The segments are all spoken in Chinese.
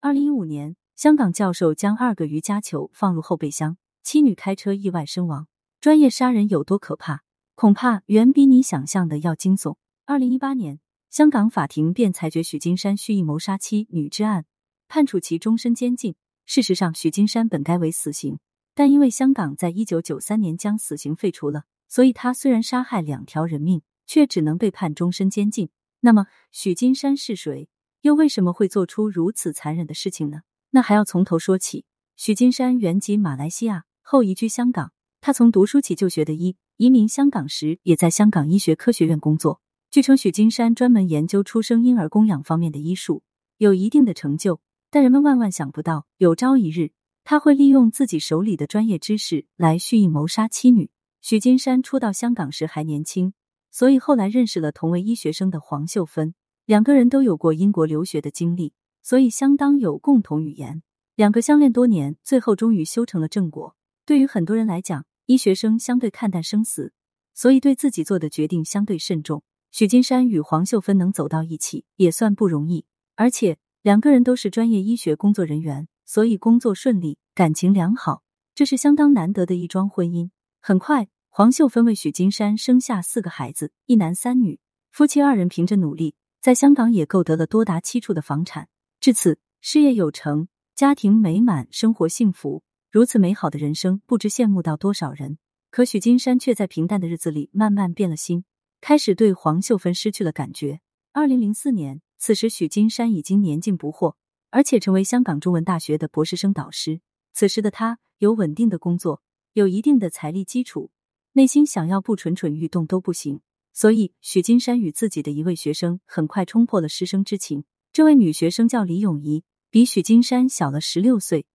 二零一五年，香港教授将二个瑜伽球放入后备箱，妻女开车意外身亡。专业杀人有多可怕？恐怕远比你想象的要惊悚。二零一八年，香港法庭便裁决许金山蓄意谋杀妻女之案，判处其终身监禁。事实上，许金山本该为死刑，但因为香港在一九九三年将死刑废除了，所以他虽然杀害两条人命，却只能被判终身监禁。那么，许金山是谁？又为什么会做出如此残忍的事情呢？那还要从头说起。许金山原籍马来西亚，后移居香港。他从读书起就学的医，移民香港时也在香港医学科学院工作。据称，许金山专门研究出生婴儿供养方面的医术，有一定的成就。但人们万万想不到，有朝一日他会利用自己手里的专业知识来蓄意谋杀妻女。许金山初到香港时还年轻，所以后来认识了同为医学生的黄秀芬。两个人都有过英国留学的经历，所以相当有共同语言。两个相恋多年，最后终于修成了正果。对于很多人来讲，医学生相对看淡生死，所以对自己做的决定相对慎重。许金山与黄秀芬能走到一起，也算不容易。而且两个人都是专业医学工作人员，所以工作顺利，感情良好，这是相当难得的一桩婚姻。很快，黄秀芬为许金山生下四个孩子，一男三女。夫妻二人凭着努力。在香港也购得了多达七处的房产，至此事业有成，家庭美满，生活幸福。如此美好的人生，不知羡慕到多少人。可许金山却在平淡的日子里慢慢变了心，开始对黄秀芬失去了感觉。二零零四年，此时许金山已经年近不惑，而且成为香港中文大学的博士生导师。此时的他有稳定的工作，有一定的财力基础，内心想要不蠢蠢欲动都不行。所以，许金山与自己的一位学生很快冲破了师生之情。这位女学生叫李咏仪，比许金山小了十六岁，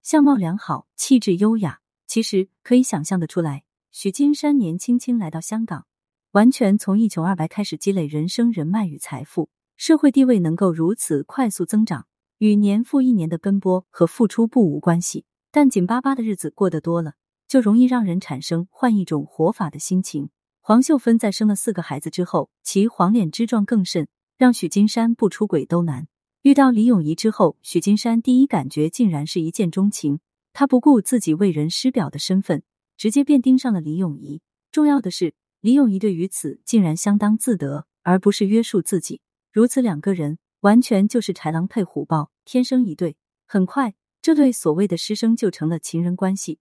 相貌良好，气质优雅。其实可以想象的出来，许金山年轻轻来到香港，完全从一穷二白开始积累人生人脉与财富，社会地位能够如此快速增长，与年复一年的奔波和付出不无关系。但紧巴巴的日子过得多了，就容易让人产生换一种活法的心情。黄秀芬在生了四个孩子之后，其黄脸之状更甚，让许金山不出轨都难。遇到李咏仪之后，许金山第一感觉竟然是一见钟情。他不顾自己为人师表的身份，直接便盯上了李咏仪。重要的是，李咏仪对于此竟然相当自得，而不是约束自己。如此两个人完全就是豺狼配虎豹，天生一对。很快，这对所谓的师生就成了情人关系，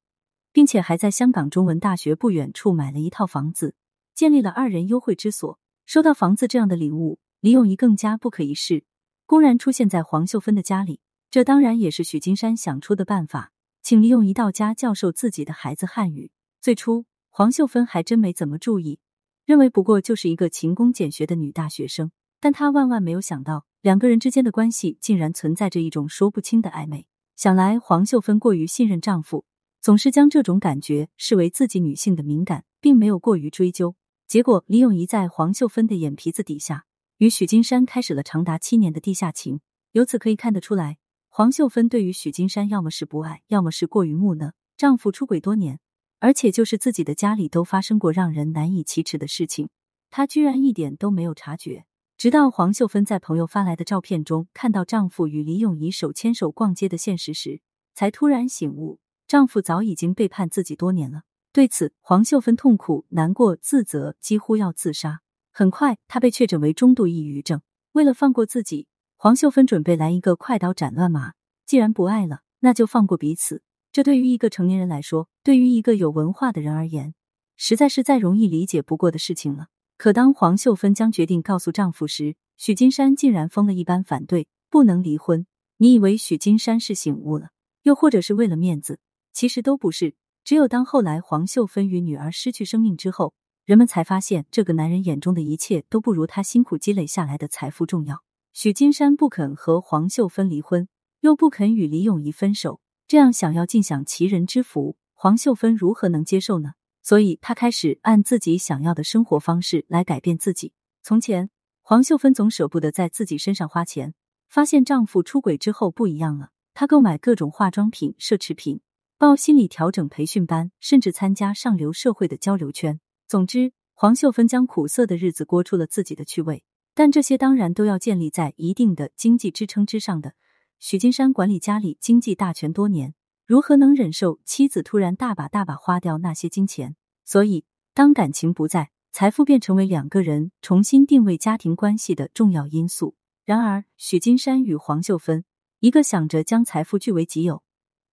并且还在香港中文大学不远处买了一套房子。建立了二人幽会之所。收到房子这样的礼物，李咏仪更加不可一世，公然出现在黄秀芬的家里。这当然也是许金山想出的办法，请李咏仪到家教授自己的孩子汉语。最初，黄秀芬还真没怎么注意，认为不过就是一个勤工俭学的女大学生。但她万万没有想到，两个人之间的关系竟然存在着一种说不清的暧昧。想来黄秀芬过于信任丈夫，总是将这种感觉视为自己女性的敏感，并没有过于追究。结果，李咏仪在黄秀芬的眼皮子底下，与许金山开始了长达七年的地下情。由此可以看得出来，黄秀芬对于许金山要么是不爱，要么是过于木讷。丈夫出轨多年，而且就是自己的家里都发生过让人难以启齿的事情，她居然一点都没有察觉。直到黄秀芬在朋友发来的照片中看到丈夫与李咏仪手牵手逛街的现实时，才突然醒悟，丈夫早已经背叛自己多年了。对此，黄秀芬痛苦、难过、自责，几乎要自杀。很快，她被确诊为中度抑郁症。为了放过自己，黄秀芬准备来一个快刀斩乱麻。既然不爱了，那就放过彼此。这对于一个成年人来说，对于一个有文化的人而言，实在是再容易理解不过的事情了。可当黄秀芬将决定告诉丈夫时，许金山竟然疯了一般反对，不能离婚。你以为许金山是醒悟了，又或者是为了面子？其实都不是。只有当后来黄秀芬与女儿失去生命之后，人们才发现这个男人眼中的一切都不如他辛苦积累下来的财富重要。许金山不肯和黄秀芬离婚，又不肯与李咏仪分手，这样想要尽享其人之福，黄秀芬如何能接受呢？所以，他开始按自己想要的生活方式来改变自己。从前，黄秀芬总舍不得在自己身上花钱，发现丈夫出轨之后不一样了，她购买各种化妆品、奢侈品。报心理调整培训班，甚至参加上流社会的交流圈。总之，黄秀芬将苦涩的日子过出了自己的趣味。但这些当然都要建立在一定的经济支撑之上的。许金山管理家里经济大权多年，如何能忍受妻子突然大把大把花掉那些金钱？所以，当感情不在，财富便成为两个人重新定位家庭关系的重要因素。然而，许金山与黄秀芬，一个想着将财富据为己有，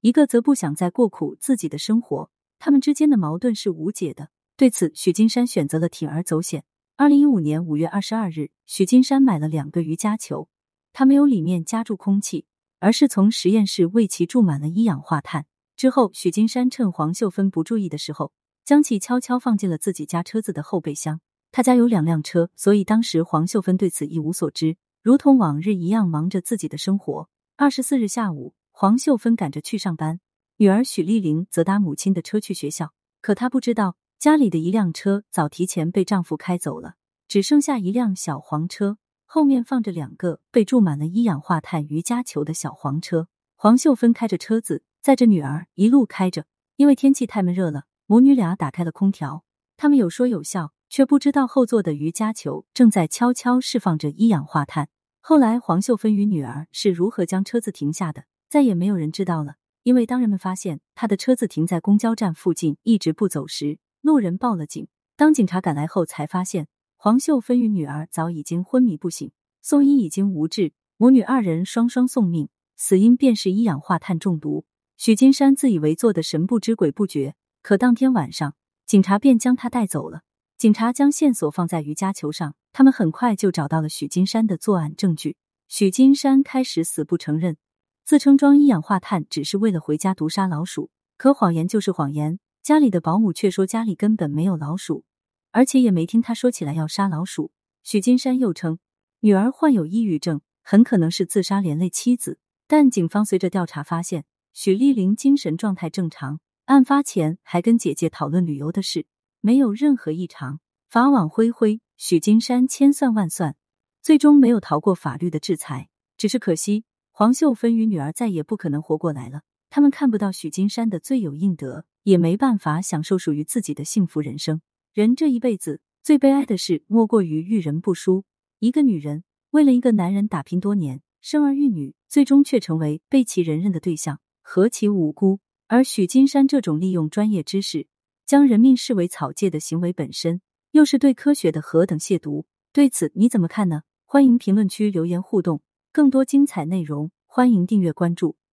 一个则不想再过苦自己的生活，他们之间的矛盾是无解的。对此，许金山选择了铤而走险。二零一五年五月二十二日，许金山买了两个瑜伽球，他没有里面加注空气，而是从实验室为其注满了一氧化碳。之后，许金山趁黄秀芬不注意的时候，将其悄悄放进了自己家车子的后备箱。他家有两辆车，所以当时黄秀芬对此一无所知，如同往日一样忙着自己的生活。二十四日下午，黄秀芬赶着去上班，女儿许丽玲则搭母亲的车去学校，可她不知道。家里的一辆车早提前被丈夫开走了，只剩下一辆小黄车，后面放着两个被注满了一氧化碳瑜伽球的小黄车。黄秀芬开着车子载着女儿一路开着，因为天气太闷热了，母女俩打开了空调。他们有说有笑，却不知道后座的瑜伽球正在悄悄释放着一氧化碳。后来，黄秀芬与女儿是如何将车子停下的，再也没有人知道了。因为当人们发现他的车子停在公交站附近一直不走时，路人报了警，当警察赶来后，才发现黄秀芬与女儿早已经昏迷不醒，送医已经无治，母女二人双双送命，死因便是一氧化碳中毒。许金山自以为做的神不知鬼不觉，可当天晚上，警察便将他带走了。警察将线索放在瑜伽球上，他们很快就找到了许金山的作案证据。许金山开始死不承认，自称装一氧化碳只是为了回家毒杀老鼠，可谎言就是谎言。家里的保姆却说家里根本没有老鼠，而且也没听他说起来要杀老鼠。许金山又称女儿患有抑郁症，很可能是自杀连累妻子。但警方随着调查发现，许丽玲精神状态正常，案发前还跟姐姐讨论旅游的事，没有任何异常。法网恢恢，许金山千算万算，最终没有逃过法律的制裁。只是可惜，黄秀芬与女儿再也不可能活过来了。他们看不到许金山的罪有应得。也没办法享受属于自己的幸福人生。人这一辈子最悲哀的事，莫过于遇人不淑。一个女人为了一个男人打拼多年，生儿育女，最终却成为被其人认的对象，何其无辜！而许金山这种利用专业知识将人命视为草芥的行为本身，又是对科学的何等亵渎？对此你怎么看呢？欢迎评论区留言互动。更多精彩内容，欢迎订阅关注。